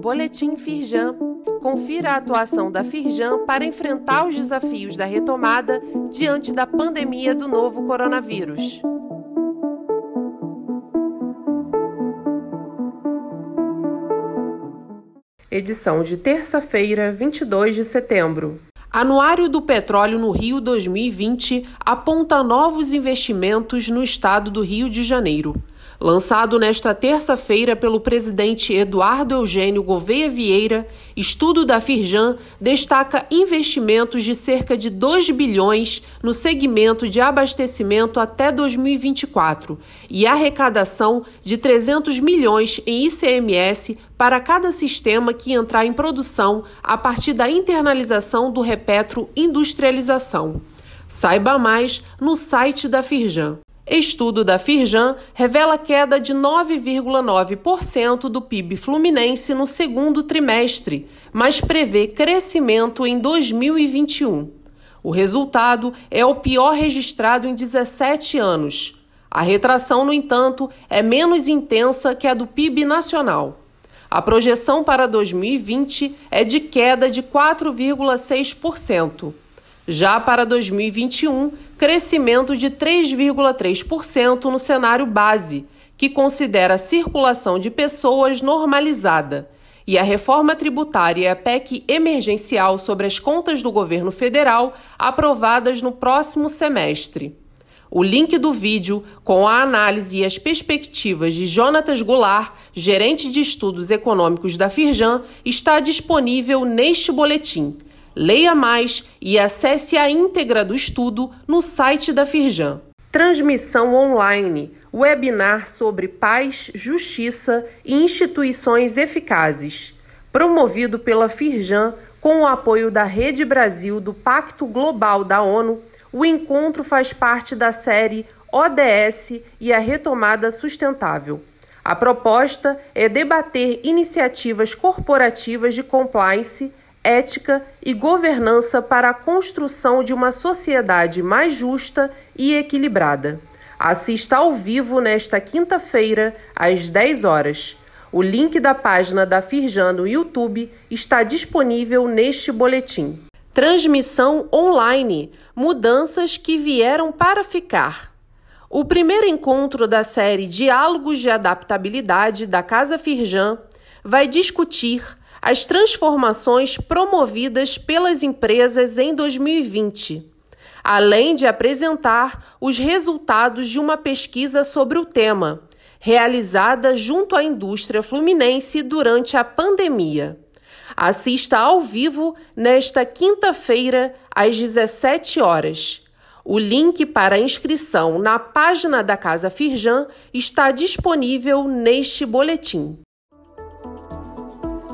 Boletim Firjan. Confira a atuação da Firjan para enfrentar os desafios da retomada diante da pandemia do novo coronavírus. Edição de terça-feira, 22 de setembro. Anuário do Petróleo no Rio 2020 aponta novos investimentos no estado do Rio de Janeiro. Lançado nesta terça-feira pelo presidente Eduardo Eugênio Gouveia Vieira, estudo da Firjan destaca investimentos de cerca de 2 bilhões no segmento de abastecimento até 2024 e arrecadação de 300 milhões em ICMS para cada sistema que entrar em produção a partir da internalização do repetro industrialização. Saiba mais no site da Firjan. Estudo da Firjan revela queda de 9,9% do PIB fluminense no segundo trimestre, mas prevê crescimento em 2021. O resultado é o pior registrado em 17 anos. A retração, no entanto, é menos intensa que a do PIB nacional. A projeção para 2020 é de queda de 4,6%. Já para 2021, crescimento de 3,3% no cenário base, que considera a circulação de pessoas normalizada, e a reforma tributária e a PEC emergencial sobre as contas do governo federal aprovadas no próximo semestre. O link do vídeo com a análise e as perspectivas de Jonatas Goulart, gerente de estudos econômicos da Firjan, está disponível neste boletim. Leia mais e acesse a íntegra do estudo no site da Firjan. Transmissão online, webinar sobre paz, justiça e instituições eficazes. Promovido pela Firjan com o apoio da Rede Brasil do Pacto Global da ONU, o encontro faz parte da série ODS e a Retomada Sustentável. A proposta é debater iniciativas corporativas de compliance ética e governança para a construção de uma sociedade mais justa e equilibrada. Assista ao vivo nesta quinta-feira, às 10 horas. O link da página da Firjan no YouTube está disponível neste boletim. Transmissão online: Mudanças que vieram para ficar. O primeiro encontro da série Diálogos de Adaptabilidade da Casa Firjan vai discutir as transformações promovidas pelas empresas em 2020, além de apresentar os resultados de uma pesquisa sobre o tema, realizada junto à indústria fluminense durante a pandemia. Assista ao vivo nesta quinta-feira, às 17 horas. O link para inscrição na página da Casa Firjan está disponível neste boletim.